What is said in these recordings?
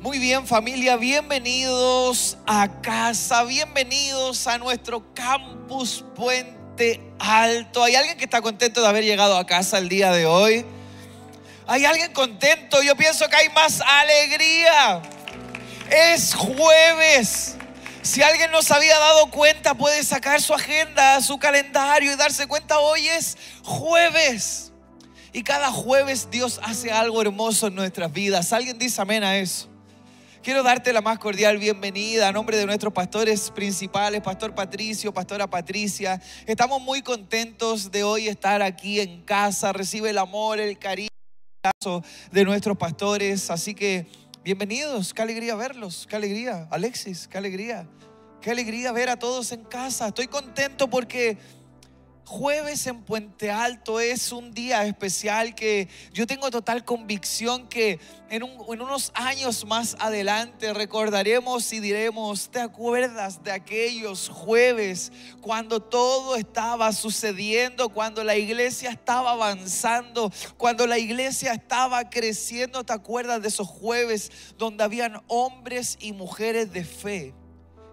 Muy bien familia, bienvenidos a casa, bienvenidos a nuestro campus Puente Alto. ¿Hay alguien que está contento de haber llegado a casa el día de hoy? ¿Hay alguien contento? Yo pienso que hay más alegría. Es jueves. Si alguien no se había dado cuenta, puede sacar su agenda, su calendario y darse cuenta, hoy es jueves. Y cada jueves Dios hace algo hermoso en nuestras vidas. ¿Alguien dice amén a eso? Quiero darte la más cordial bienvenida a nombre de nuestros pastores principales, Pastor Patricio, Pastora Patricia. Estamos muy contentos de hoy estar aquí en casa. Recibe el amor, el cariño de nuestros pastores. Así que bienvenidos. Qué alegría verlos. Qué alegría. Alexis, qué alegría. Qué alegría ver a todos en casa. Estoy contento porque Jueves en Puente Alto es un día especial que yo tengo total convicción que en, unos años más adelante recordaremos y diremos, ¿te acuerdas de aquellos jueves cuando todo estaba sucediendo, cuando la iglesia estaba avanzando, cuando la iglesia estaba creciendo? ¿Te acuerdas de esos jueves donde habían hombres y mujeres de fe?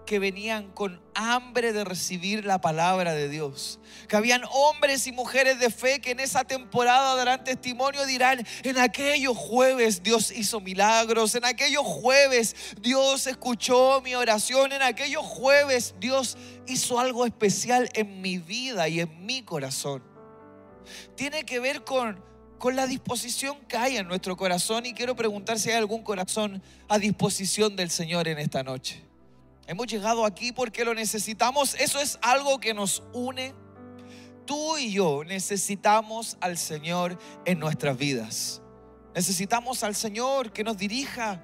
Que venían con hambre de recibir la palabra de Dios. Que habían hombres y mujeres de fe que en esa temporada darán testimonio, dirán, en aquellos jueves Dios hizo milagros, en aquellos jueves Dios escuchó mi oración, en aquellos jueves Dios hizo algo especial en mi vida y en mi corazón. Tiene que ver con, con la disposición que hay en nuestro corazón y quiero preguntar si hay algún corazón a disposición del Señor en esta noche. Hemos llegado aquí porque lo necesitamos. Eso es algo que nos une. Tú y yo necesitamos al Señor en nuestras vidas. Necesitamos al Señor que nos dirija,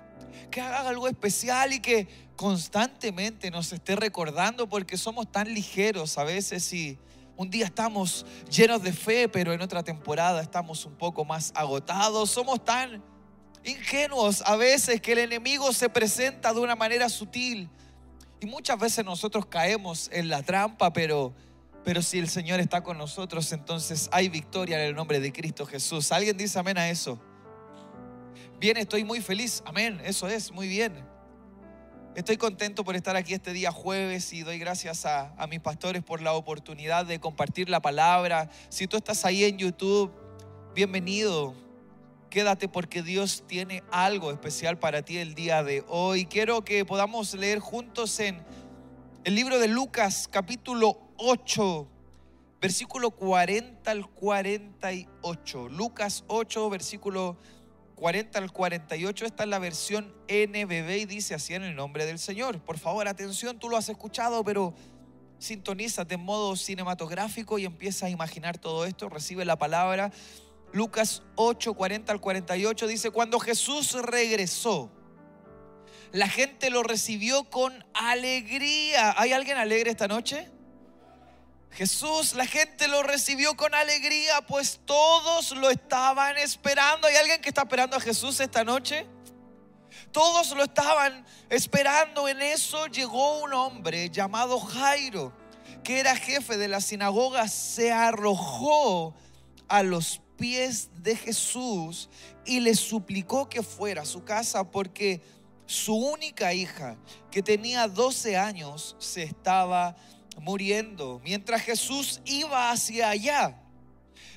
que haga algo especial y que constantemente nos esté recordando porque somos tan ligeros a veces y un día estamos llenos de fe, pero en otra temporada estamos un poco más agotados. Somos tan ingenuos a veces que el enemigo se presenta de una manera sutil y muchas veces nosotros caemos en la trampa, pero, pero si el Señor está con nosotros, entonces hay victoria en el nombre de Cristo Jesús. ¿Alguien dice amén a eso? Bien, estoy muy feliz. Amén, eso es, muy bien. Estoy contento por estar aquí este día jueves y doy gracias a, a mis pastores por la oportunidad de compartir la palabra. Si tú estás ahí en YouTube, bienvenido. Quédate porque Dios tiene algo especial para ti el día de hoy. Quiero que podamos leer juntos en el libro de Lucas capítulo 8, versículo 40 al 48. Lucas 8, versículo 40 al 48. Esta es la versión NBB y dice así en el nombre del Señor. Por favor, atención, tú lo has escuchado, pero sintonízate en modo cinematográfico y empieza a imaginar todo esto. Recibe la palabra. Lucas 8, 40 al 48 dice, cuando Jesús regresó, la gente lo recibió con alegría. ¿Hay alguien alegre esta noche? Jesús, la gente lo recibió con alegría, pues todos lo estaban esperando. ¿Hay alguien que está esperando a Jesús esta noche? Todos lo estaban esperando. En eso llegó un hombre llamado Jairo, que era jefe de la sinagoga, se arrojó a los pies de Jesús y le suplicó que fuera a su casa porque su única hija, que tenía 12 años, se estaba muriendo. Mientras Jesús iba hacia allá,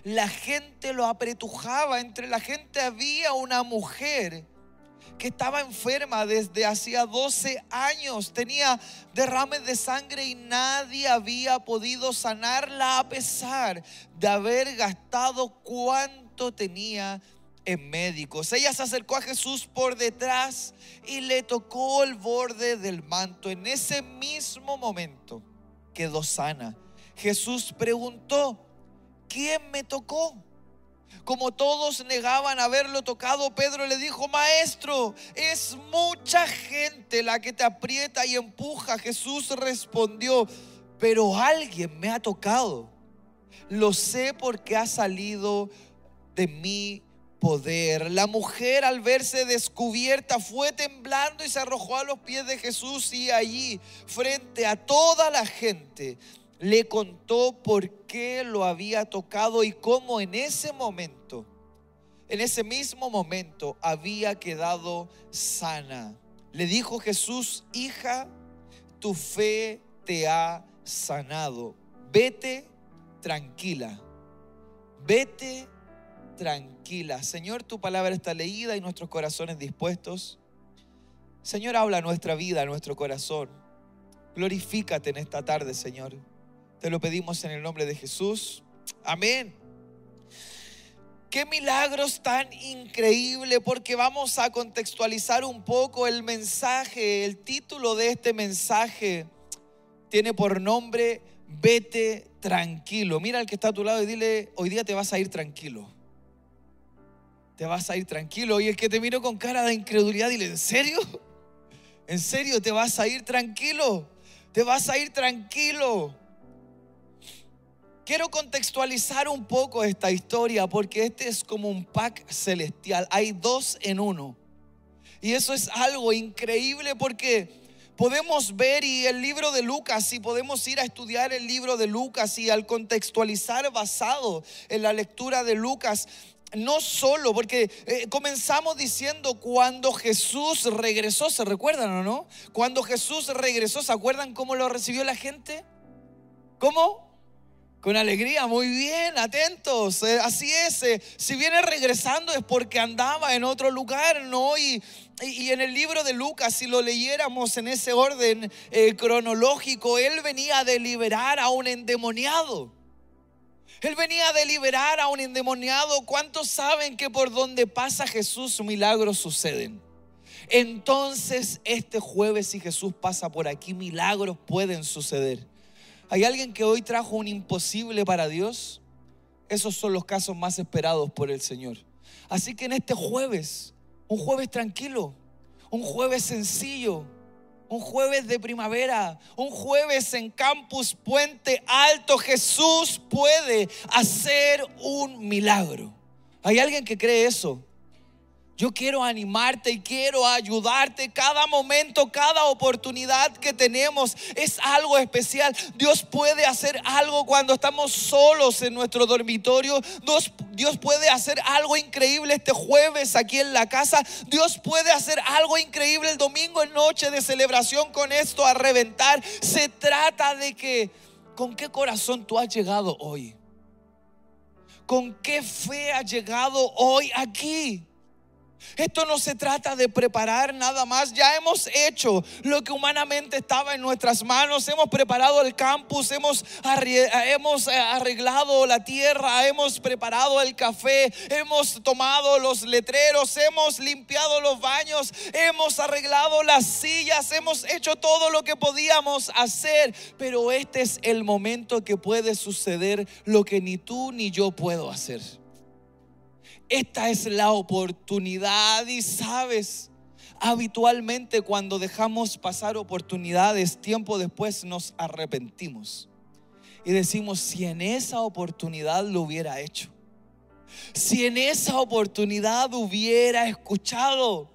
la gente lo apretujaba. Entre la gente había una mujer que estaba enferma desde hacía 12 años, tenía derrames de sangre y nadie había podido sanarla a pesar de haber gastado cuánto tenía en médicos. Ella se acercó a Jesús por detrás y le tocó el borde del manto. En ese mismo momento quedó sana. Jesús preguntó, ¿quién me tocó? Como todos negaban haberlo tocado, Pedro le dijo, maestro, es mucha gente la que te aprieta y empuja. Jesús respondió, pero alguien me ha tocado. Lo sé porque ha salido de mi poder. La mujer al verse descubierta fue temblando y se arrojó a los pies de Jesús y allí, frente a toda la gente, le contó por qué lo había tocado y cómo en ese momento en ese mismo momento había quedado sana. Le dijo Jesús, hija, tu fe te ha sanado. Vete tranquila. Vete tranquila. Señor, tu palabra está leída y nuestros corazones dispuestos. Señor, habla nuestra vida, nuestro corazón. Glorifícate en esta tarde, Señor. Te lo pedimos en el nombre de Jesús. Amén. Qué milagros tan increíble porque vamos a contextualizar un poco el mensaje. El título de este mensaje tiene por nombre Vete tranquilo. Mira al que está a tu lado y dile, hoy día te vas a ir tranquilo. Te vas a ir tranquilo. Y el que te miró con cara de incredulidad, dile, ¿en serio? ¿En serio te vas a ir tranquilo? Te vas a ir tranquilo. Quiero contextualizar un poco esta historia porque este es como un pack celestial. Hay dos en uno. Y eso es algo increíble porque podemos ver y el libro de Lucas, y podemos ir a estudiar el libro de Lucas y al contextualizar basado en la lectura de Lucas, no solo, porque eh, comenzamos diciendo cuando Jesús regresó, ¿se recuerdan o no? Cuando Jesús regresó, ¿se acuerdan cómo lo recibió la gente? ¿Cómo? Con alegría, muy bien, atentos. Eh, así es, eh, si viene regresando es porque andaba en otro lugar, ¿no? Y, y, en el libro de Lucas, si lo leyéramos en ese orden eh, cronológico, él venía de liberar a un endemoniado. Él venía de liberar a un endemoniado. ¿Cuántos saben que por donde pasa Jesús milagros suceden? Entonces este jueves si Jesús pasa por aquí, milagros pueden suceder. ¿Hay alguien que hoy trajo un imposible para Dios? Esos son los casos más esperados por el Señor. Así que en este jueves, un jueves tranquilo, un jueves sencillo, un jueves de primavera, un jueves en Campus Puente Alto, Jesús puede hacer un milagro. ¿Hay alguien que cree eso? Yo quiero animarte y quiero ayudarte. Cada momento, cada oportunidad que tenemos es algo especial. Dios puede hacer algo cuando estamos solos en nuestro dormitorio. Dios, puede hacer algo increíble este jueves aquí en la casa. Dios puede hacer algo increíble el domingo en noche de celebración con esto a reventar. Se trata de que, ¿con qué corazón tú has llegado hoy? ¿Con qué fe has llegado hoy aquí? Esto no se trata de preparar nada más. Ya hemos hecho lo que humanamente estaba en nuestras manos. Hemos preparado el campus, hemos, eh, arreglado la tierra, hemos preparado el café, hemos tomado los letreros, hemos limpiado los baños, hemos arreglado las sillas, hemos hecho todo lo que podíamos hacer. Pero este es el momento que puede suceder lo que ni tú ni yo puedo hacer. Esta es la oportunidad y sabes, habitualmente cuando dejamos pasar oportunidades, tiempo después nos arrepentimos. Y decimos, si en esa oportunidad lo hubiera hecho, si en esa oportunidad hubiera escuchado,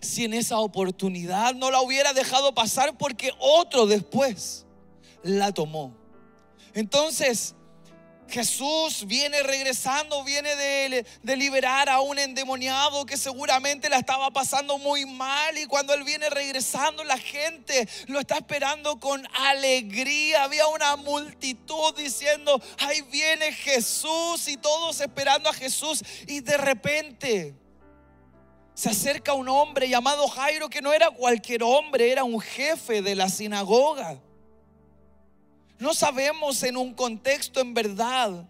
si en esa oportunidad no la hubiera dejado pasar porque otro después la tomó. Entonces, Jesús viene regresando, viene de, liberar a un endemoniado que seguramente la estaba pasando muy mal y cuando él viene regresando la gente lo está esperando con alegría. Había una multitud diciendo, ahí viene Jesús y todos esperando a Jesús y de repente se acerca un hombre llamado Jairo que no era cualquier hombre, era un jefe de la sinagoga. No sabemos en un contexto en verdad.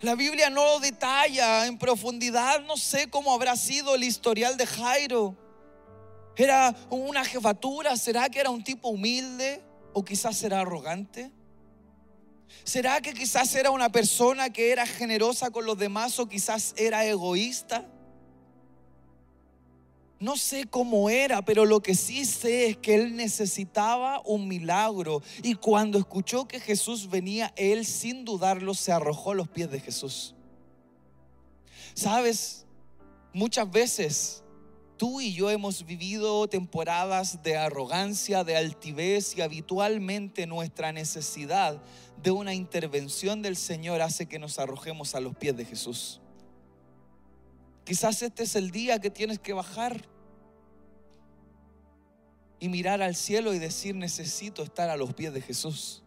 La Biblia no lo detalla en profundidad. No sé cómo habrá sido el historial de Jairo. ¿Era una jefatura? ¿Será que era un tipo humilde? ¿O quizás era arrogante? ¿Será que quizás era una persona que era generosa con los demás o quizás era egoísta? No sé cómo era, pero lo que sí sé es que él necesitaba un milagro. Y cuando escuchó que Jesús venía, él sin dudarlo se arrojó a los pies de Jesús. Sabes, muchas veces tú y yo hemos vivido temporadas de arrogancia, de altivez y habitualmente nuestra necesidad de una intervención del Señor hace que nos arrojemos a los pies de Jesús. Quizás este es el día que tienes que bajar y mirar al cielo y decir, necesito estar a los pies de Jesús.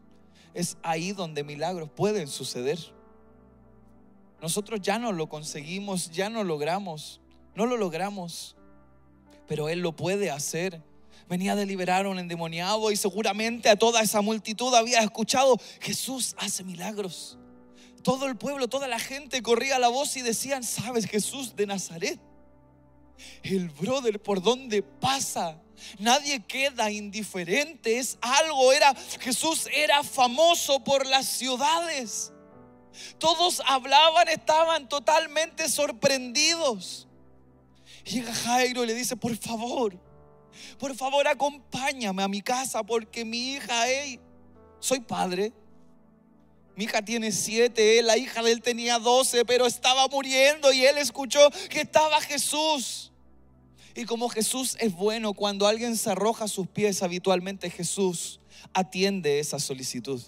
Es ahí donde milagros pueden suceder. Nosotros ya no lo conseguimos, ya no logramos, no lo logramos, pero Él lo puede hacer. Venía de liberar a un endemoniado y seguramente a toda esa multitud había escuchado, Jesús hace milagros. Todo el pueblo, toda la gente corría la voz y decían, ¿sabes Jesús de Nazaret? El brother por donde pasa Nadie queda indiferente, es algo, era Jesús era famoso por las ciudades. Todos hablaban, estaban totalmente sorprendidos. Llega Jairo y le dice, por favor, por favor acompáñame a mi casa porque mi hija, soy padre. Mi hija tiene siete, la hija de él tenía doce, pero estaba muriendo y él escuchó que estaba Jesús. Y como Jesús es bueno, cuando alguien se arroja a sus pies, habitualmente Jesús atiende esa solicitud.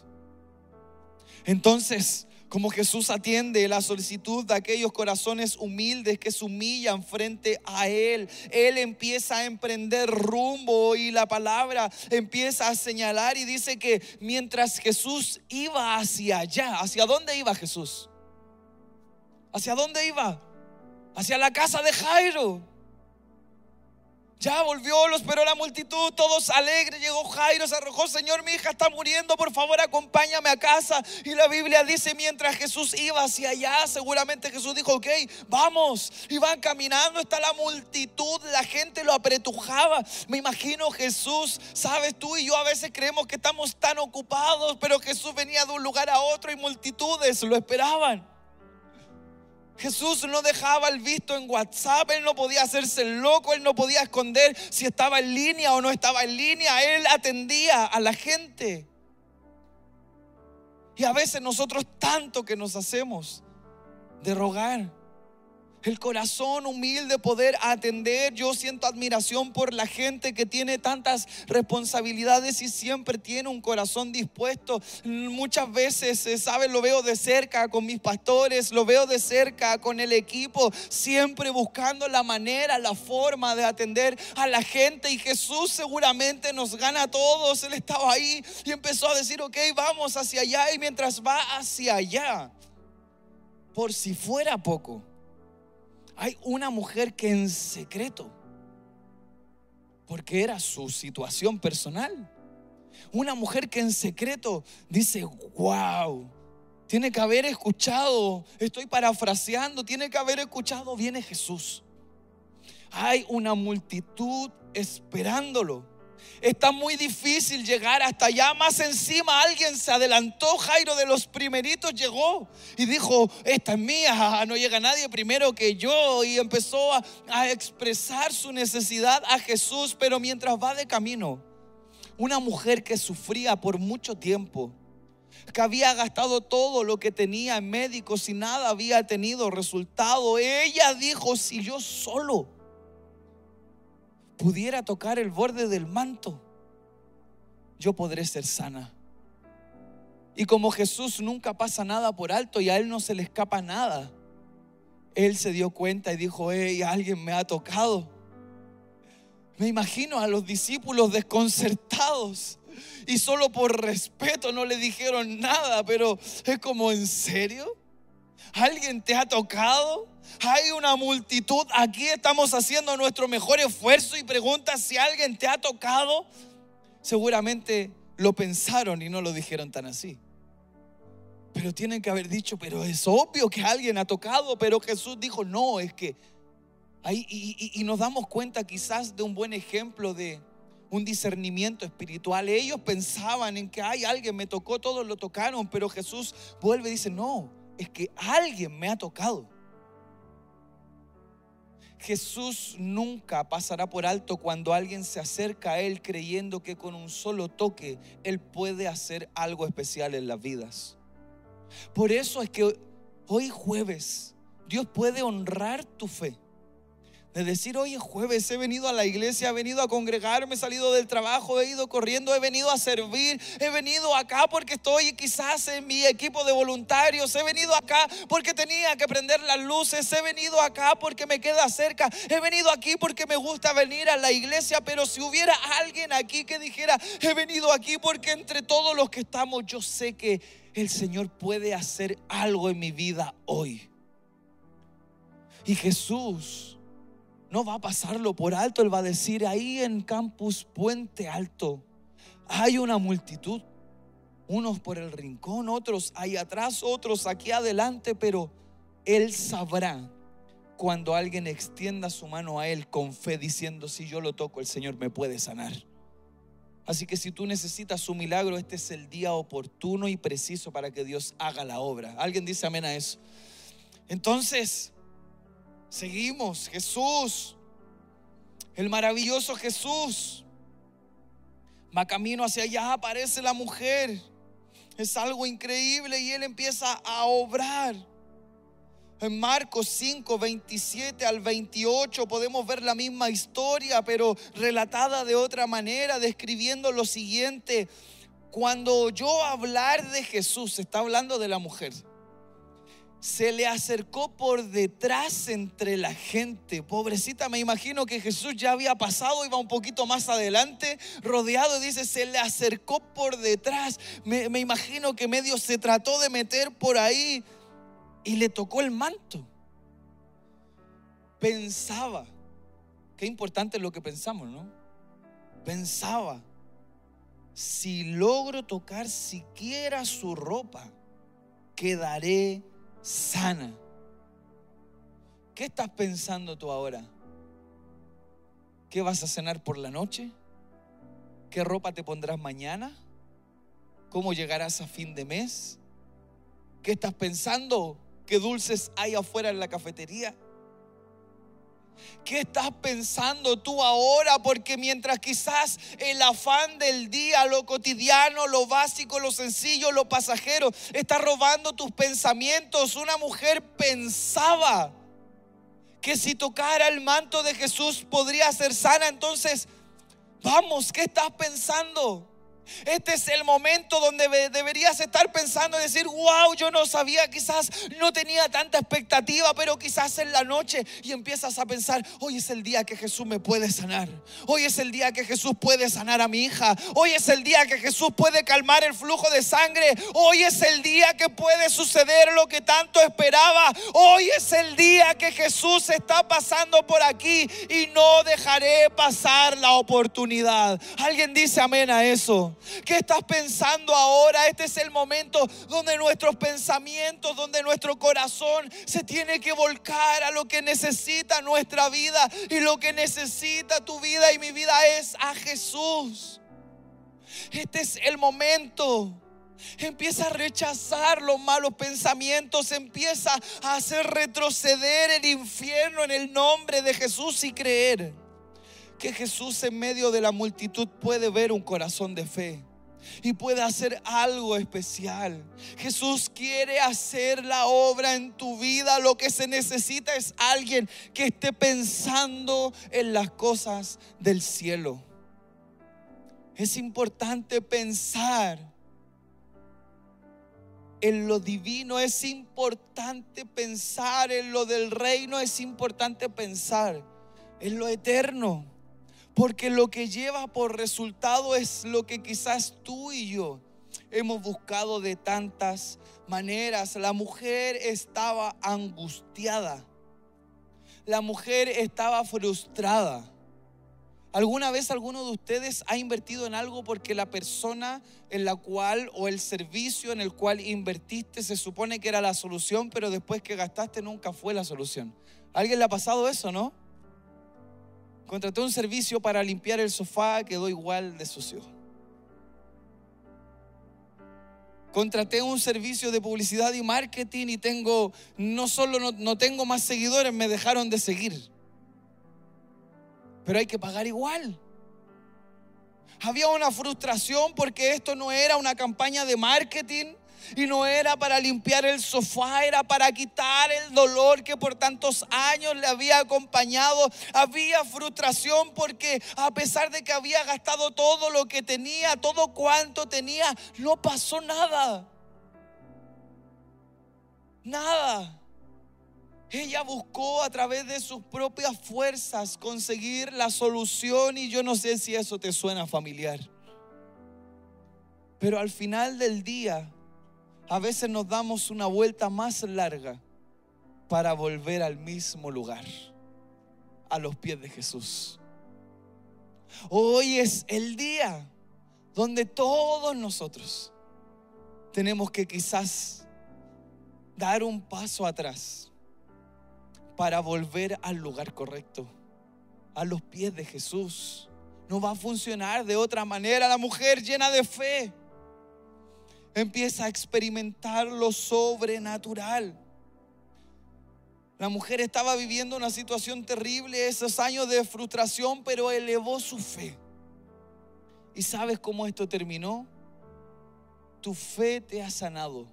Entonces, como Jesús atiende la solicitud de aquellos corazones humildes que se humillan frente a Él, Él empieza a emprender rumbo y la palabra empieza a señalar y dice que mientras Jesús iba hacia allá, ¿hacia dónde iba Jesús? ¿Hacia dónde iba? Hacia la casa de Jairo. Ya volvió, lo esperó la multitud, todos alegres. Llegó Jairo, se arrojó, Señor, mi hija está muriendo, por favor acompáñame a casa. Y la Biblia dice, mientras Jesús iba hacia allá, seguramente Jesús dijo, ok, vamos. Y van caminando, está la multitud, la gente lo apretujaba. Me imagino Jesús, sabes, tú y yo a veces creemos que estamos tan ocupados, pero Jesús venía de un lugar a otro y multitudes lo esperaban. Jesús no dejaba el visto en WhatsApp, Él no podía hacerse loco, Él no podía esconder si estaba en línea o no estaba en línea, Él atendía a la gente. Y a veces nosotros tanto que nos hacemos de rogar el corazón humilde poder atender. Yo siento admiración por la gente que tiene tantas responsabilidades y siempre tiene un corazón dispuesto. Muchas veces, eh, ¿sabes? Lo veo de cerca con mis pastores, lo veo de cerca con el equipo, siempre buscando la manera, la forma de atender a la gente. Y Jesús seguramente nos gana a todos. Él estaba ahí y empezó a decir, ok, vamos hacia allá. Y mientras va hacia allá, por si fuera poco hay una mujer que en secreto, porque era su situación personal, una mujer que en secreto dice, wow, tiene que haber escuchado, estoy parafraseando, tiene que haber escuchado, viene Jesús. Hay una multitud esperándolo. Está muy difícil llegar hasta allá. Más encima alguien se adelantó. Jairo de los primeritos llegó y dijo, esta es mía, no llega nadie primero que yo. Y empezó a, expresar su necesidad a Jesús. Pero mientras va de camino, una mujer que sufría por mucho tiempo, que había gastado todo lo que tenía en médicos y nada había tenido resultado, ella dijo, si yo solo pudiera tocar el borde del manto, yo podré ser sana. Y como Jesús nunca pasa nada por alto y a Él no se le escapa nada, Él se dio cuenta y dijo, hey, alguien me ha tocado. Me imagino a los discípulos desconcertados y solo por respeto no le dijeron nada, pero es como, ¿en serio? ¿Alguien te ha tocado? Hay una multitud. Aquí estamos haciendo nuestro mejor esfuerzo y preguntas si alguien te ha tocado. Seguramente lo pensaron y no lo dijeron tan así. Pero tienen que haber dicho, pero es obvio que alguien ha tocado. Pero Jesús dijo, no, es que... Ahí, y, y nos damos cuenta quizás de un buen ejemplo de un discernimiento espiritual. Ellos pensaban en que hay alguien me tocó, todos lo tocaron, pero Jesús vuelve y dice, no, es que alguien me ha tocado. Jesús nunca pasará por alto cuando alguien se acerca a Él creyendo que con un solo toque Él puede hacer algo especial en las vidas. Por eso es que hoy jueves Dios puede honrar tu fe. De decir, hoy es jueves, he venido a la iglesia, he venido a congregarme, he salido del trabajo, he ido corriendo, he venido a servir, he venido acá porque estoy quizás en mi equipo de voluntarios, he venido acá porque tenía que prender las luces, he venido acá porque me queda cerca, he venido aquí porque me gusta venir a la iglesia, pero si hubiera alguien aquí que dijera, he venido aquí porque entre todos los que estamos, yo sé que el Señor puede hacer algo en mi vida hoy. Y Jesús no va a pasarlo por alto, Él va a decir, ahí en Campus Puente Alto hay una multitud, unos por el rincón, otros ahí atrás, otros aquí adelante, pero Él sabrá cuando alguien extienda su mano a Él con fe diciendo, si yo lo toco, el Señor me puede sanar. Así que si tú necesitas su milagro, este es el día oportuno y preciso para que Dios haga la obra. ¿Alguien dice amén a eso? Entonces, seguimos. Jesús, el maravilloso Jesús, va camino hacia allá, aparece la mujer. Es algo increíble y él empieza a obrar. En Marcos 5, 27 al 28 podemos ver la misma historia, pero relatada de otra manera, describiendo lo siguiente. Cuando yo hablar de Jesús, está hablando de la mujer, se le acercó por detrás entre la gente. Pobrecita, me imagino que Jesús ya había pasado, iba un poquito más adelante, rodeado, y dice, se le acercó por detrás. Me, me imagino que medio se trató de meter por ahí y le tocó el manto. Pensaba, qué importante es lo que pensamos, ¿no? Pensaba, si logro tocar siquiera su ropa, quedaré sana. ¿Qué estás pensando tú ahora? ¿Qué vas a cenar por la noche? ¿Qué ropa te pondrás mañana? ¿Cómo llegarás a fin de mes? ¿Qué estás pensando? ¿Qué dulces hay afuera en la cafetería? ¿Qué estás pensando tú ahora? Porque mientras quizás el afán del día, lo cotidiano, lo básico, lo sencillo, lo pasajero, está robando tus pensamientos, una mujer pensaba que si tocara el manto de Jesús podría ser sana. Entonces, vamos, ¿qué estás pensando? Este es el momento donde deberías estar pensando y decir, wow, yo no sabía, quizás no tenía tanta expectativa, pero quizás en la noche y empiezas a pensar, hoy es el día que Jesús me puede sanar. Hoy es el día que Jesús puede sanar a mi hija. Hoy es el día que Jesús puede calmar el flujo de sangre. Hoy es el día que puede suceder lo que tanto esperaba. Hoy es el día que Jesús está pasando por aquí y no dejaré pasar la oportunidad. ¿Alguien dice amén a eso? ¿Qué estás pensando ahora? Este es el momento donde nuestros pensamientos, donde nuestro corazón se tiene que volcar a lo que necesita nuestra vida. Y lo que necesita tu vida y mi vida es a Jesús. Este es el momento. Empieza a rechazar los malos pensamientos, empieza a hacer retroceder el infierno en el nombre de Jesús y creer que Jesús en medio de la multitud puede ver un corazón de fe y puede hacer algo especial. Jesús quiere hacer la obra en tu vida. Lo que se necesita es alguien que esté pensando en las cosas del cielo. Es importante pensar en lo divino, es importante pensar en lo del reino, es importante pensar en lo eterno. Porque lo que lleva por resultado es lo que quizás tú y yo hemos buscado de tantas maneras. La mujer estaba angustiada. La mujer estaba frustrada. ¿Alguna vez alguno de ustedes ha invertido en algo porque la persona en la cual o el servicio en el cual invertiste se supone que era la solución, pero después que gastaste nunca fue la solución? alguien le ha pasado eso, no? Contraté un servicio para limpiar el sofá, quedó igual de sucio. Contraté un servicio de publicidad y marketing y tengo, no solo no, no tengo más seguidores, me dejaron de seguir. Pero hay que pagar igual. Había una frustración porque esto no era una campaña de marketing, Y no era para limpiar el sofá, era para quitar el dolor que por tantos años le había acompañado. Había frustración porque a pesar de que había gastado todo lo que tenía, todo cuanto tenía, no pasó nada. Nada. Ella buscó a través de sus propias fuerzas conseguir la solución y yo no sé si eso te suena familiar. Pero al final del día, a veces nos damos una vuelta más larga para volver al mismo lugar, a los pies de Jesús. Hoy es el día donde todos nosotros tenemos que quizás dar un paso atrás para volver al lugar correcto, a los pies de Jesús. No va a funcionar de otra manera. La mujer llena de fe empieza a experimentar lo sobrenatural. La mujer estaba viviendo una situación terrible, esos años de frustración, pero elevó su fe. ¿Y sabes cómo esto terminó? Tu fe te ha sanado.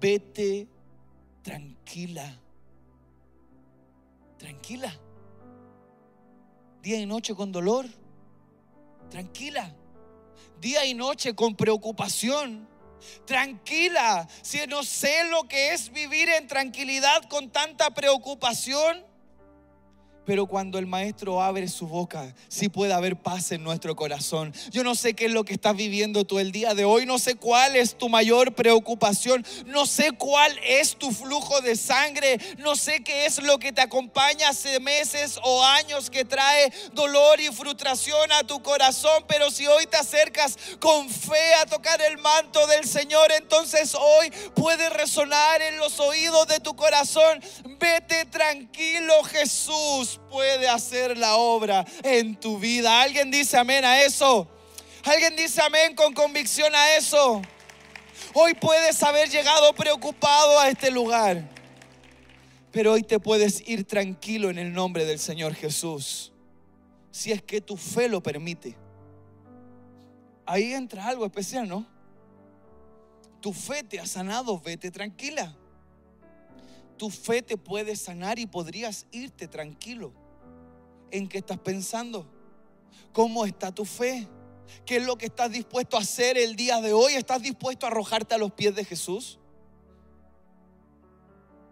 Vete tranquila tranquila. Día y noche con dolor, tranquila. Día y noche con preocupación, tranquila. Si no sé lo que es vivir en tranquilidad con tanta preocupación, pero cuando el maestro abre su boca, sí puede haber paz en nuestro corazón. Yo no sé qué es lo que estás viviendo tú el día de hoy, no sé cuál es tu mayor preocupación, no sé cuál es tu flujo de sangre, no sé qué es lo que te acompaña hace meses o años que trae dolor y frustración a tu corazón, pero si hoy te acercas con fe a tocar el manto del Señor, entonces hoy puede resonar en los oídos de tu corazón. Vete tranquilo, Jesús puede hacer la obra en tu vida. ¿Alguien dice amén a eso? ¿Alguien dice amén con convicción a eso? Hoy puedes haber llegado preocupado a este lugar, pero hoy te puedes ir tranquilo en el nombre del Señor Jesús, si es que tu fe lo permite. Ahí entra algo especial, ¿no? Tu fe te ha sanado, vete tranquila tu fe te puede sanar y podrías irte tranquilo. ¿En qué estás pensando? ¿Cómo está tu fe? ¿Qué es lo que estás dispuesto a hacer el día de hoy? ¿Estás dispuesto a arrojarte a los pies de Jesús?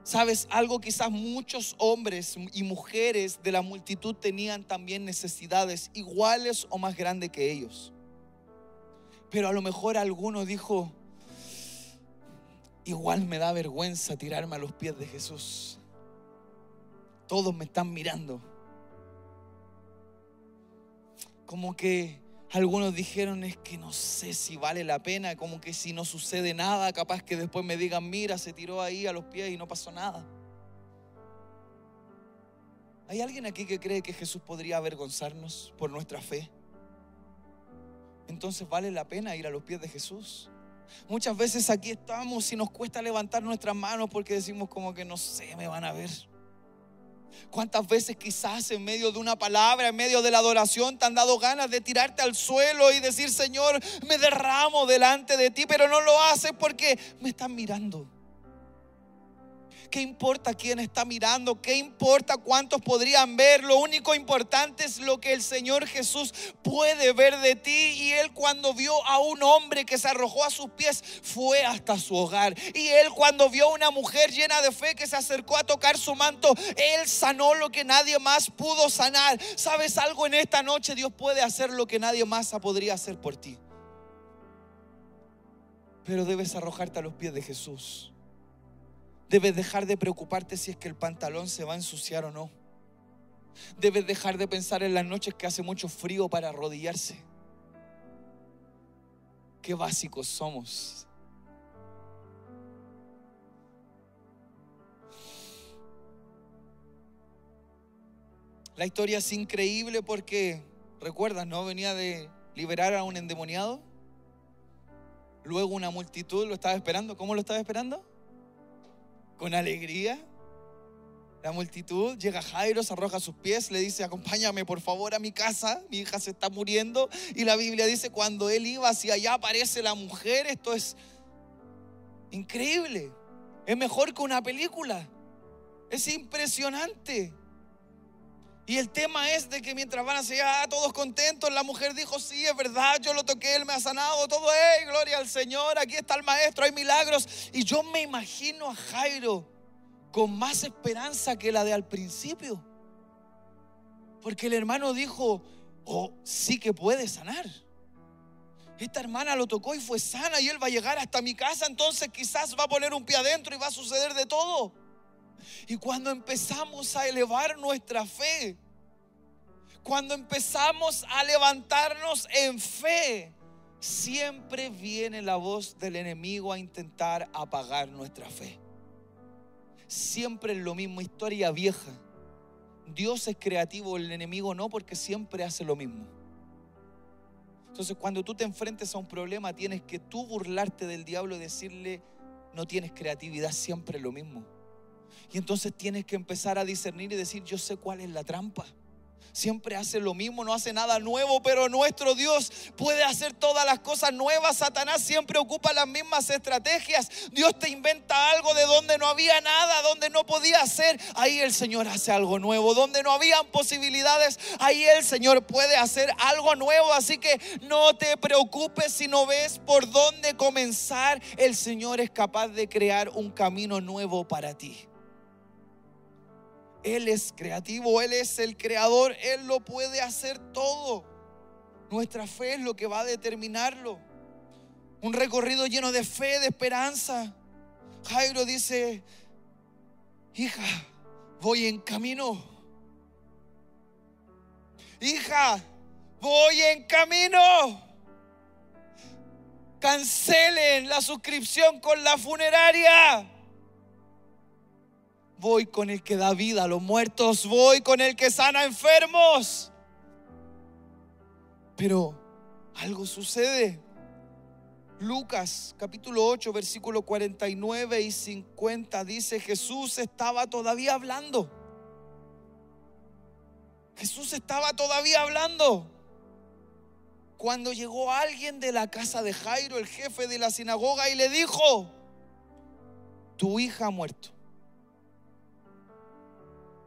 ¿Sabes algo? Quizás muchos hombres y mujeres de la multitud tenían también necesidades iguales o más grandes que ellos. Pero a lo mejor alguno dijo, igual me da vergüenza tirarme a los pies de Jesús. Todos me están mirando. Como que algunos dijeron es que no sé si vale la pena, como que si no sucede nada, capaz que después me digan, mira, se tiró ahí a los pies y no pasó nada. ¿Hay alguien aquí que cree que Jesús podría avergonzarnos por nuestra fe? Entonces vale la pena ir a los pies de Jesús. Muchas veces aquí estamos y nos cuesta levantar nuestras manos porque decimos como que no sé, me van a ver. ¿Cuántas veces quizás en medio de una palabra, en medio de la adoración, te han dado ganas de tirarte al suelo y decir, Señor, me derramo delante de ti, pero no lo haces porque me están mirando? ¿Qué importa quién está mirando? ¿Qué importa cuántos podrían ver? Lo único importante es lo que el Señor Jesús puede ver de ti. Y Él cuando vio a un hombre que se arrojó a sus pies, fue hasta su hogar. Y Él cuando vio a una mujer llena de fe que se acercó a tocar su manto, Él sanó lo que nadie más pudo sanar. ¿Sabes algo en esta noche? Dios puede hacer lo que nadie más podría hacer por ti. Pero debes arrojarte a los pies de Jesús. Debes dejar de preocuparte si es que el pantalón se va a ensuciar o no. Debes dejar de pensar en las noches que hace mucho frío para arrodillarse. Qué básicos somos. La historia es increíble porque, ¿recuerdas, no? Venía de liberar a un endemoniado. Luego una multitud lo estaba esperando. ¿Cómo lo estaba esperando? Con alegría. La multitud llega Jairo, se arroja a sus pies, le dice, acompáñame por favor a mi casa, mi hija se está muriendo. Y la Biblia dice, cuando él iba hacia allá aparece la mujer, esto es Increíble. Es mejor que una película. Es impresionante. Y el tema es de que mientras van a ser ah, todos contentos, la mujer dijo, sí, es verdad, yo lo toqué, él me ha sanado, todo, es gloria al Señor, aquí está el maestro, hay milagros. Y yo me imagino a Jairo con más esperanza que la de al principio. Porque el hermano dijo, oh, sí que puede sanar. Esta hermana lo tocó y fue sana y él va a llegar hasta mi casa, entonces quizás va a poner un pie adentro y va a suceder de todo. Y cuando empezamos a elevar nuestra fe, cuando empezamos a levantarnos en fe, siempre viene la voz del enemigo a intentar apagar nuestra fe. Siempre es lo mismo, historia vieja. Dios es creativo, el enemigo no, porque siempre hace lo mismo. Entonces, cuando tú te enfrentes a un problema, tienes que tú burlarte del diablo y decirle, no tienes creatividad, siempre lo mismo. Y entonces tienes que empezar a discernir y decir, yo sé cuál es la trampa. Siempre hace lo mismo, no hace nada nuevo, pero nuestro Dios puede hacer todas las cosas nuevas. Satanás siempre ocupa las mismas estrategias. Dios te inventa algo de donde no había nada, donde no podía hacer. Ahí el Señor hace algo nuevo. Donde no habían posibilidades, ahí el Señor puede hacer algo nuevo. Así que no te preocupes si no ves por dónde comenzar. El Señor es capaz de crear un camino nuevo para ti. Él es creativo, Él es el creador, Él lo puede hacer todo. Nuestra fe es lo que va a determinarlo. Un recorrido lleno de fe, de esperanza. Jairo dice, hija, voy en camino. Hija, voy en camino. Cancelen la suscripción con la funeraria voy con el que da vida a los muertos, voy con el que sana enfermos. Pero algo sucede. Lucas capítulo 8, versículo 49 y 50 dice, Jesús estaba todavía hablando. Jesús estaba todavía hablando. Cuando llegó alguien de la casa de Jairo, el jefe de la sinagoga, y le dijo, tu hija ha muerto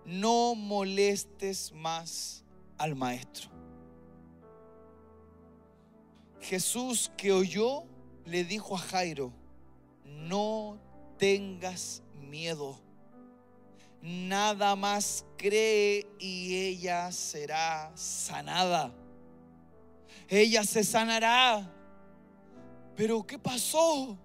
no molestes más al maestro. Jesús que oyó le dijo a Jairo, no tengas miedo, nada más cree y ella será sanada. Ella se sanará. Pero ¿qué pasó?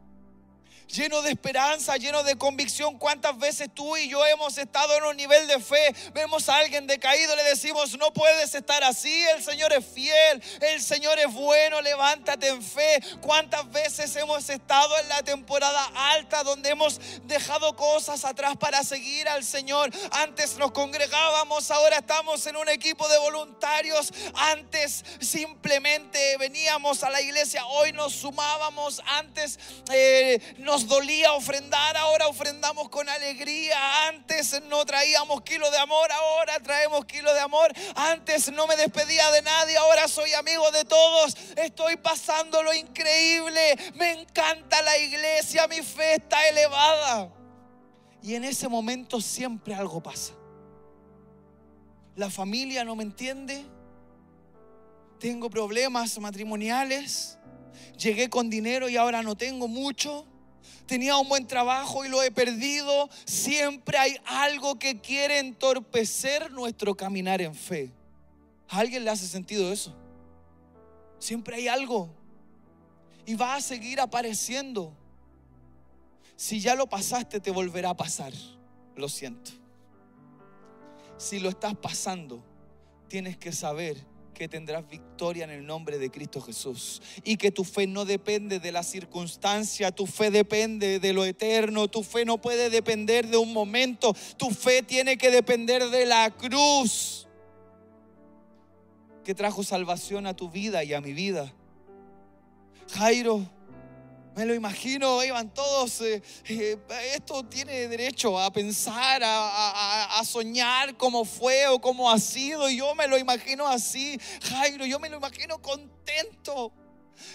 Lleno de esperanza, lleno de convicción. ¿Cuántas veces tú y yo hemos estado en un nivel de fe? Vemos a alguien decaído, le decimos, no puedes estar así, el Señor es fiel, el Señor es bueno, levántate en fe. ¿Cuántas veces hemos estado en la temporada alta donde hemos dejado cosas atrás para seguir al Señor? Antes nos congregábamos, ahora estamos en un equipo de voluntarios. Antes simplemente veníamos a la iglesia, hoy nos sumábamos, antes eh, nos dolía ofrendar, ahora ofrendamos con alegría. Antes no traíamos kilo de amor, ahora traemos kilo de amor. Antes no me despedía de nadie, ahora soy amigo de todos. Estoy pasando lo increíble. Me encanta la iglesia, mi fe está elevada. Y en ese momento siempre algo pasa. La familia no me entiende. Tengo problemas matrimoniales. Llegué con dinero y ahora no tengo mucho tenía un buen trabajo y lo he perdido. Siempre hay algo que quiere entorpecer nuestro caminar en fe. ¿A alguien le hace sentido eso? Siempre hay algo. Y va a seguir apareciendo. Si ya lo pasaste, te volverá a pasar. Lo siento. Si lo estás pasando, tienes que saber que tendrás victoria en el nombre de Cristo Jesús. Y que tu fe no depende de la circunstancia, tu fe depende de lo eterno, tu fe no puede depender de un momento, tu fe tiene que depender de la cruz que trajo salvación a tu vida y a mi vida. Jairo me lo imagino, iban todos, eh, eh, esto tiene derecho a pensar, a, soñar cómo fue o cómo ha sido. Y yo me lo imagino así, Jairo, yo me lo imagino contento.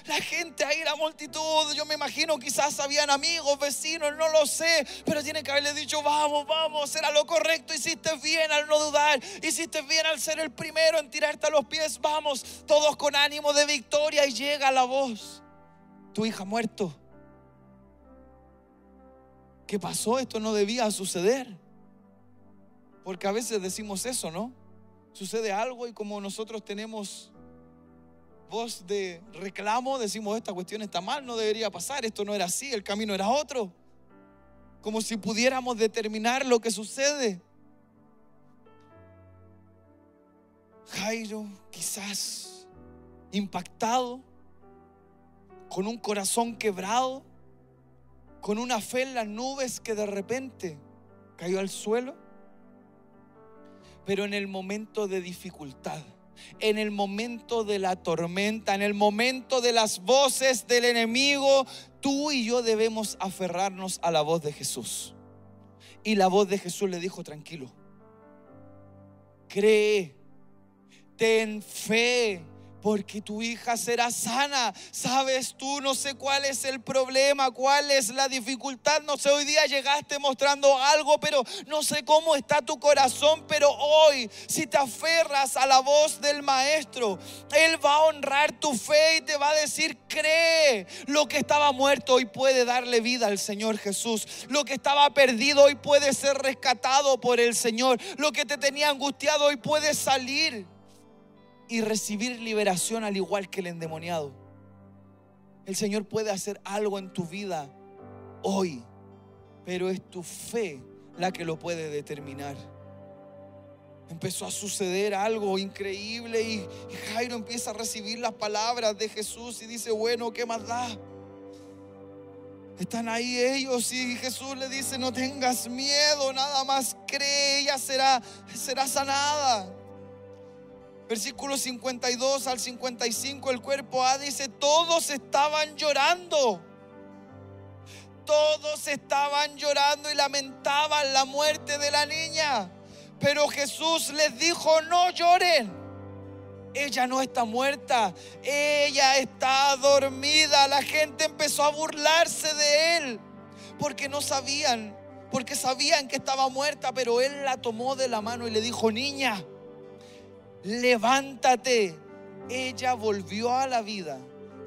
La gente ahí, la multitud, yo me imagino quizás habían amigos, vecinos, no lo sé, pero tiene que haberle dicho, vamos, vamos, era lo correcto, hiciste bien al no dudar, hiciste bien al ser el primero en tirarte a los pies, vamos, todos con ánimo de victoria y llega la voz, tu hija muerto. ¿Qué pasó? Esto no debía suceder. Porque a veces decimos eso, ¿no? Sucede algo y como nosotros tenemos voz de reclamo, decimos esta cuestión está mal, no debería pasar, esto no era así, el camino era otro. Como si pudiéramos determinar lo que sucede. Jairo quizás impactado, con un corazón quebrado, con una fe en las nubes que de repente cayó al suelo, pero en el momento de dificultad en el momento de la tormenta, en el momento de las voces del enemigo, tú y yo debemos aferrarnos a la voz de Jesús. Y la voz de Jesús le dijo, tranquilo, cree, ten fe porque tu hija será sana. Sabes tú, no sé cuál es el problema, cuál es la dificultad. No sé, hoy día llegaste mostrando algo, pero no sé cómo está tu corazón. Pero hoy, si te aferras a la voz del Maestro, Él va a honrar tu fe y te va a decir, cree. Lo que estaba muerto hoy puede darle vida al Señor Jesús. Lo que estaba perdido hoy puede ser rescatado por el Señor. Lo que te tenía angustiado hoy puede salir y recibir liberación al igual que el endemoniado. El Señor puede hacer algo en tu vida hoy, pero es tu fe la que lo puede determinar. Empezó a suceder algo increíble y, Jairo empieza a recibir las palabras de Jesús y dice, bueno, ¿qué más da? Están ahí ellos y Jesús le dice, no tengas miedo, nada más cree, ella será, será sanada. Versículo 52 al 55, el cuerpo A dice, todos estaban llorando. Todos estaban llorando y lamentaban la muerte de la niña. Pero Jesús les dijo, no lloren. Ella no está muerta, ella está dormida. La gente empezó a burlarse de él porque no sabían, porque sabían que estaba muerta, pero él la tomó de la mano y le dijo, niña, levántate. Ella volvió a la vida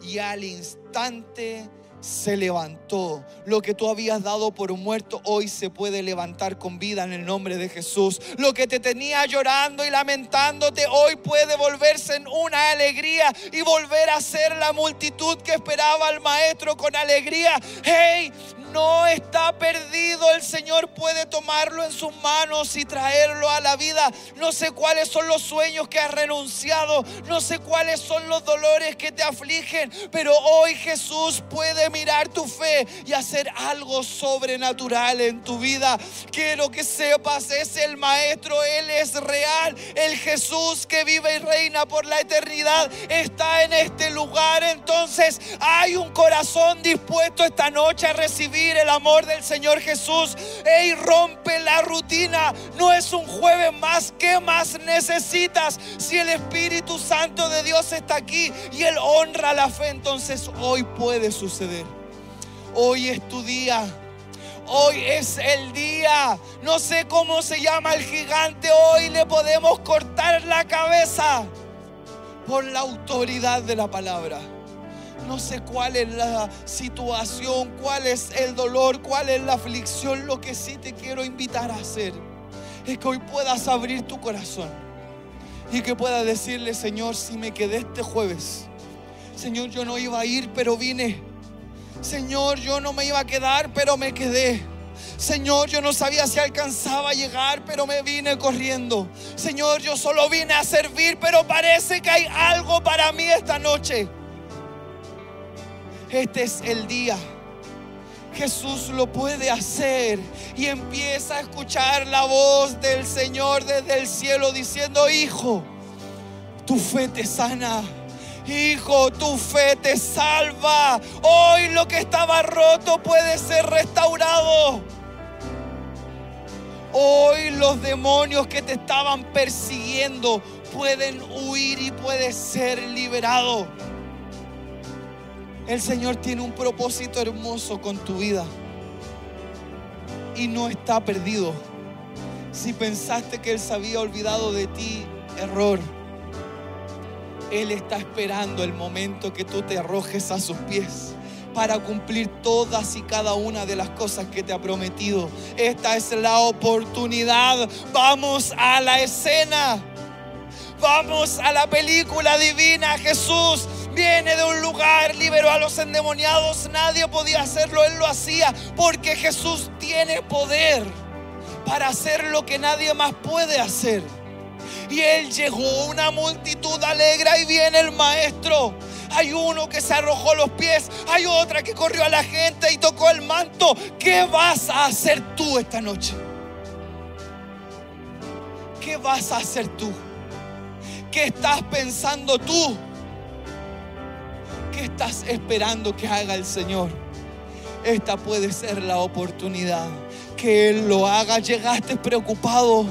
y al instante se levantó. Lo que tú habías dado por muerto hoy se puede levantar con vida en el nombre de Jesús. Lo que te tenía llorando y lamentándote hoy puede volverse en una alegría y volver a ser la multitud que esperaba al maestro con alegría. Hey, no está perdido. El Señor puede tomarlo en sus manos y traerlo a la vida. No sé cuáles son los sueños que has renunciado. No sé cuáles son los dolores que te afligen. Pero hoy Jesús puede mirar tu fe y hacer algo sobrenatural en tu vida. Quiero que sepas, es el Maestro. Él es real. El Jesús que vive y reina por la eternidad está en este lugar. Entonces hay un corazón dispuesto esta noche a recibir el amor del Señor Jesús. y rompe la rutina. No es un jueves más. ¿Qué más necesitas? Si el Espíritu Santo de Dios está aquí y Él honra la fe, entonces hoy puede suceder. Hoy es tu día. Hoy es el día. No sé cómo se llama el gigante. Hoy le podemos cortar la cabeza por la autoridad de la palabra. No sé cuál es la situación, cuál es el dolor, cuál es la aflicción. Lo que sí te quiero invitar a hacer es que hoy puedas abrir tu corazón y que puedas decirle, Señor, si me quedé este jueves, Señor, yo no iba a ir, pero vine. Señor, yo no me iba a quedar, pero me quedé. Señor, yo no sabía si alcanzaba a llegar, pero me vine corriendo. Señor, yo solo vine a servir, pero parece que hay algo para mí esta noche. Este es el día. Jesús lo puede hacer y empieza a escuchar la voz del Señor desde el cielo diciendo, hijo, tu fe te sana. Hijo, tu fe te salva. Hoy lo que estaba roto puede ser restaurado. Hoy los demonios que te estaban persiguiendo pueden huir y puede ser liberado. El Señor tiene un propósito hermoso con tu vida y no está perdido. Si pensaste que Él se había olvidado de ti, error. Él está esperando el momento que tú te arrojes a sus pies para cumplir todas y cada una de las cosas que te ha prometido. Esta es la oportunidad. Vamos a la escena. Vamos a la película divina. Jesús viene de un lugar, liberó a los endemoniados. Nadie podía hacerlo, Él lo hacía porque Jesús tiene poder para hacer lo que nadie más puede hacer. Y Él llegó, una multitud alegra y viene el maestro. Hay uno que se arrojó los pies, hay otra que corrió a la gente y tocó el manto. ¿Qué vas a hacer tú esta noche? ¿Qué vas a hacer tú? ¿Qué estás pensando tú? ¿Qué estás esperando que haga el Señor? Esta puede ser la oportunidad. Que Él lo haga. Llegaste preocupado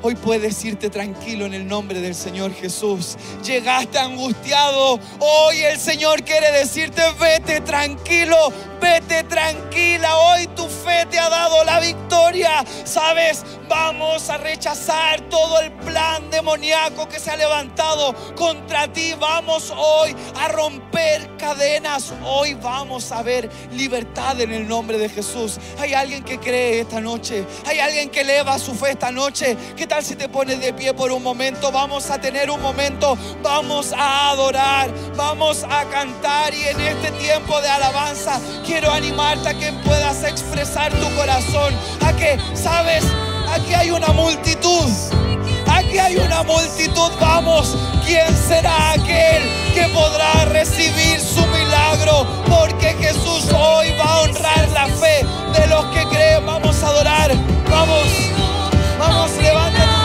Hoy puedes irte tranquilo en el nombre del Señor Jesús. Llegaste angustiado. Hoy el Señor quiere decirte, vete tranquilo, vete tranquila. Hoy tu fe te ha dado la victoria. Sabes, vamos a rechazar todo el plan demoníaco que se ha levantado contra ti. Vamos hoy a romper cadenas. Hoy vamos a ver libertad en el nombre de Jesús. Hay alguien que cree esta noche. Hay alguien que eleva su fe esta noche. Que tal si te pones de pie por un momento? Vamos a tener un momento, vamos a adorar, vamos a cantar y en este tiempo de alabanza quiero animarte a que puedas expresar tu corazón, a que, sabes, aquí hay una multitud. Aquí hay una multitud, vamos, ¿quién será aquel que podrá recibir su milagro? Porque Jesús hoy va a honrar la fe de los que creen. Vamos a adorar, vamos. Vamos, levanta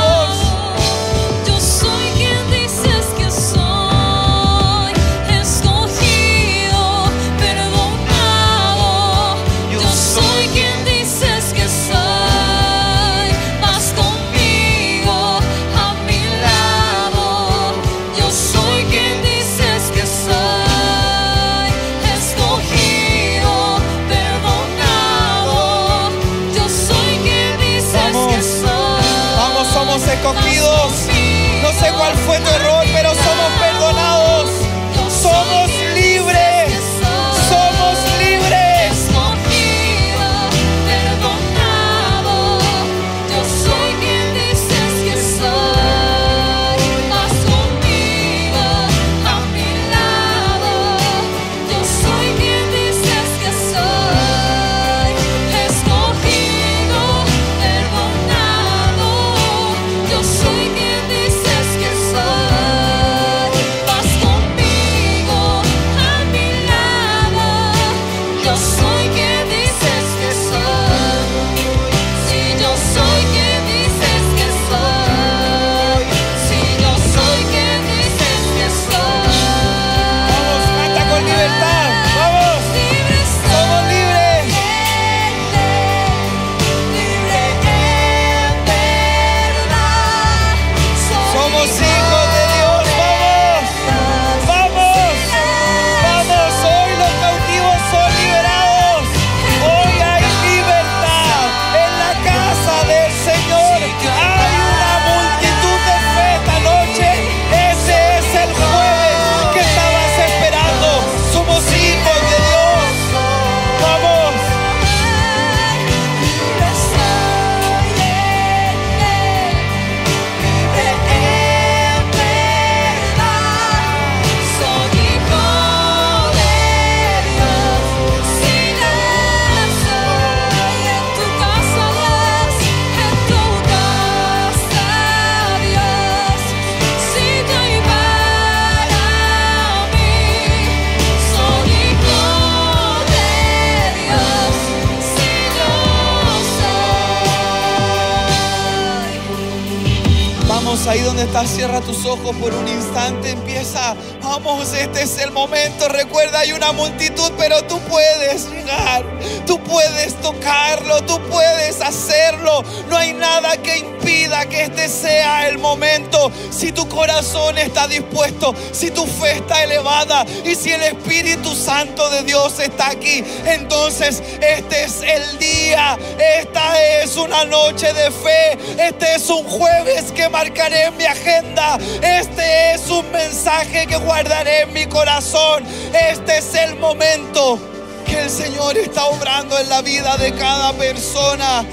cierra tus ojos por un instante, empieza, vamos, este es el momento, recuerda, hay una multitud, pero tú puedes llegar, tú puedes tocarlo, tú puedes hacerlo, no hay nada que impida que este sea el momento, si tu corazón está dispuesto, si tu fe está elevada y si el Espíritu Santo de Dios está aquí, entonces este es el día, esta es una noche de fe, este es un jueves que marcaré en mi agenda. Este es un mensaje que guardaré en mi corazón. Este es el momento el Señor está obrando en la vida de cada persona.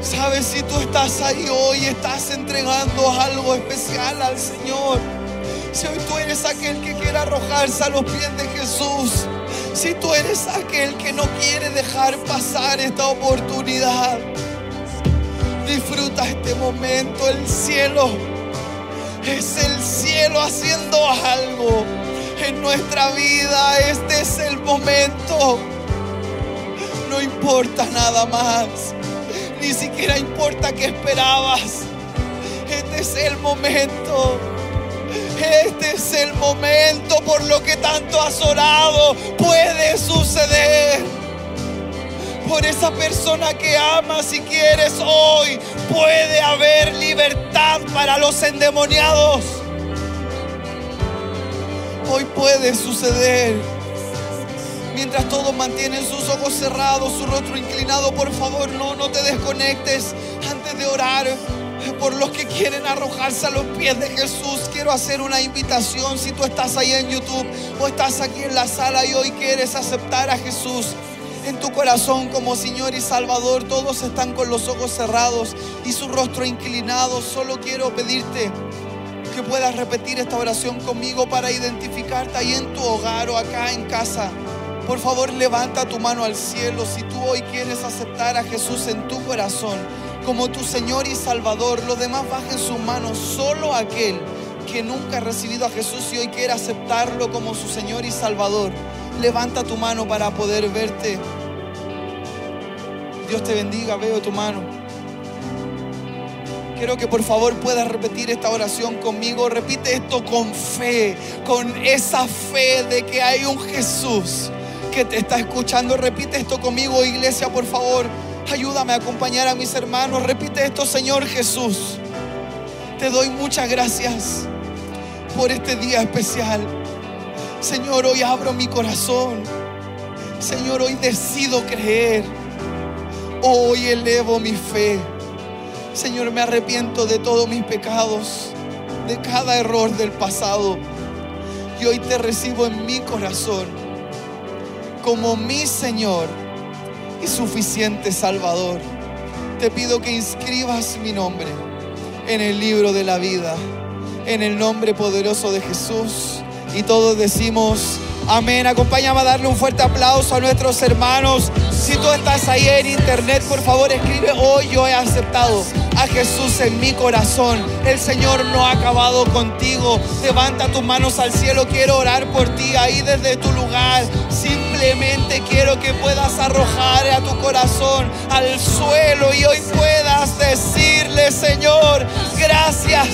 Sabes, si tú estás ahí hoy, estás entregando algo especial al Señor. Si hoy tú eres aquel que quiere arrojarse a los pies de Jesús. Si tú eres aquel que no quiere dejar pasar esta oportunidad. Disfruta este momento, el cielo. Es el cielo haciendo algo en nuestra vida. Este es el momento. No importa nada más. Ni siquiera importa qué esperabas. Este es el momento. Este es el momento por lo que tanto has orado. Puede suceder por esa persona que amas y quieres hoy. Puede haber libertad para los endemoniados. Hoy puede suceder. Mientras todos mantienen sus ojos cerrados, su rostro inclinado, por favor, no, no te desconectes antes de orar. Por los que quieren arrojarse a los pies de Jesús, quiero hacer una invitación. Si tú estás ahí en YouTube o estás aquí en la sala y hoy quieres aceptar a Jesús, en tu corazón como Señor y Salvador. Todos están con los ojos cerrados y su rostro inclinado. Solo quiero pedirte que puedas repetir esta oración conmigo para identificarte ahí en tu hogar o acá en casa. Por favor, levanta tu mano al cielo si tú hoy quieres aceptar a Jesús en tu corazón como tu Señor y Salvador. Los demás bajen sus manos. Solo aquel que nunca ha recibido a Jesús y hoy quiere aceptarlo como su Señor y Salvador. Levanta tu mano para poder verte. Dios te bendiga, veo tu mano. Quiero que por favor puedas repetir esta oración conmigo. Repite esto con fe, con esa fe de que hay un Jesús que te está escuchando. Repite esto conmigo, iglesia, por favor. Ayúdame a acompañar a mis hermanos. Repite esto, Señor Jesús. Te doy muchas gracias por este día especial. Señor, hoy abro mi corazón. Señor, hoy decido creer. Hoy elevo mi fe. Señor, me arrepiento de todos mis pecados, de cada error del pasado. Y hoy te recibo en mi corazón como mi Señor y suficiente Salvador. Te pido que inscribas mi nombre en el libro de la vida, en el nombre poderoso de Jesús. Y todos decimos, amén. Acompáñame a darle un fuerte aplauso a nuestros hermanos. Si tú estás ahí en internet, por favor escribe, hoy yo he aceptado a Jesús en mi corazón. El Señor no ha acabado contigo. Levanta tus manos al cielo. Quiero orar por ti ahí desde tu lugar. Simplemente quiero que puedas arrojar a tu corazón al suelo y hoy puedas decirle, Señor, gracias.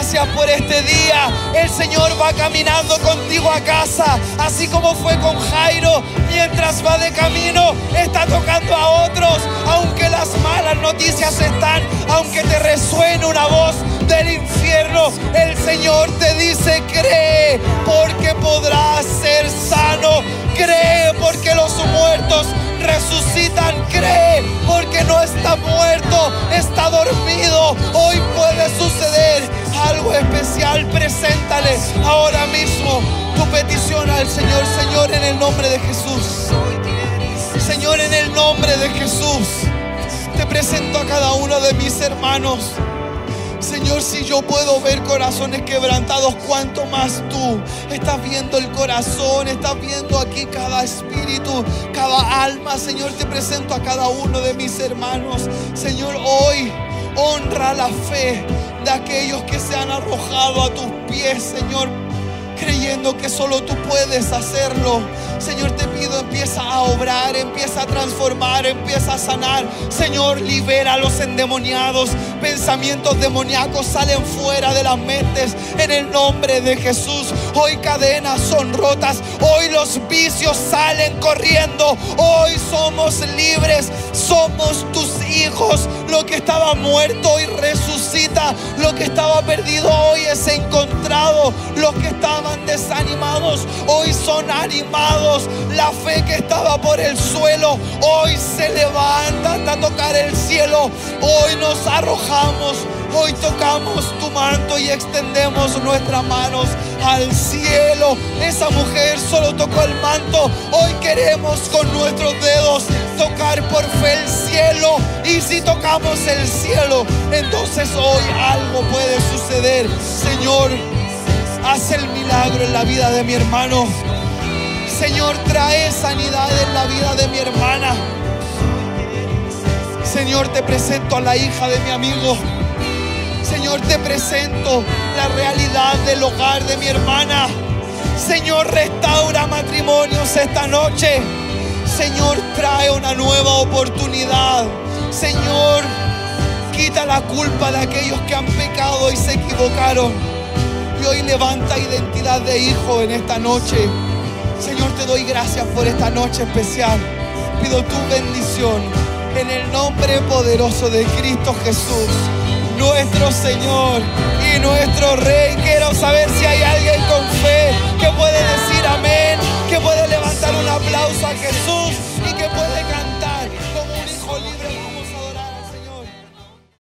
Gracias por este día. El Señor va caminando contigo a casa, así como fue con Jairo. Mientras va de camino, está tocando a otros. Aunque las malas noticias están, aunque te resuene una voz del infierno, el Señor te dice, cree, porque podrás ser sano. Cree, porque los muertos resucitan. Cree, porque no está muerto, está dormido. Hoy puede suceder algo especial. Preséntale ahora mismo tu petición al Señor. Señor, en el nombre de Jesús. Señor, en el nombre de Jesús. Te presento a cada uno de mis hermanos. Señor, si yo puedo ver corazones quebrantados, cuánto más tú estás viendo el corazón, estás viendo aquí cada espíritu, cada alma. Señor, te presento a cada uno de mis hermanos. Señor, hoy honra la fe de aquellos que se han arrojado a tus pies, Señor. Creyendo que solo tú puedes hacerlo. Señor, te pido, empieza a obrar, empieza a transformar, empieza a sanar. Señor, libera a los endemoniados. Pensamientos demoníacos salen fuera de las mentes en el nombre de Jesús. Hoy cadenas son rotas, hoy los vicios salen corriendo. Hoy somos libres, somos tus hijos. Lo que estaba muerto hoy resucita. Lo que estaba perdido hoy es encontrado. Son animados. La fe que estaba por el suelo hoy se levanta hasta tocar el cielo. Hoy nos arrojamos. Hoy tocamos tu manto y extendemos nuestras manos al cielo. Esa mujer solo tocó el manto. Hoy queremos con nuestros dedos tocar por fe el cielo. Y si tocamos el cielo, entonces hoy algo puede suceder. Señor, haz el milagro en la vida de mi hermano. Señor, trae sanidad en la vida de mi hermana. Señor, te presento a la hija de mi amigo. Señor, te presento la realidad del hogar de mi hermana. Señor, restaura matrimonios esta noche. Señor, trae una nueva oportunidad. Señor, quita la culpa de aquellos que han pecado y se equivocaron. Y hoy levanta identidad de hijo en esta noche. Señor, te doy gracias por esta noche especial. Pido tu bendición en el nombre poderoso de Cristo Jesús, nuestro Señor y nuestro Rey. Quiero saber si hay alguien con fe que puede decir amén, que puede levantar un aplauso a Jesús y que puede cantar.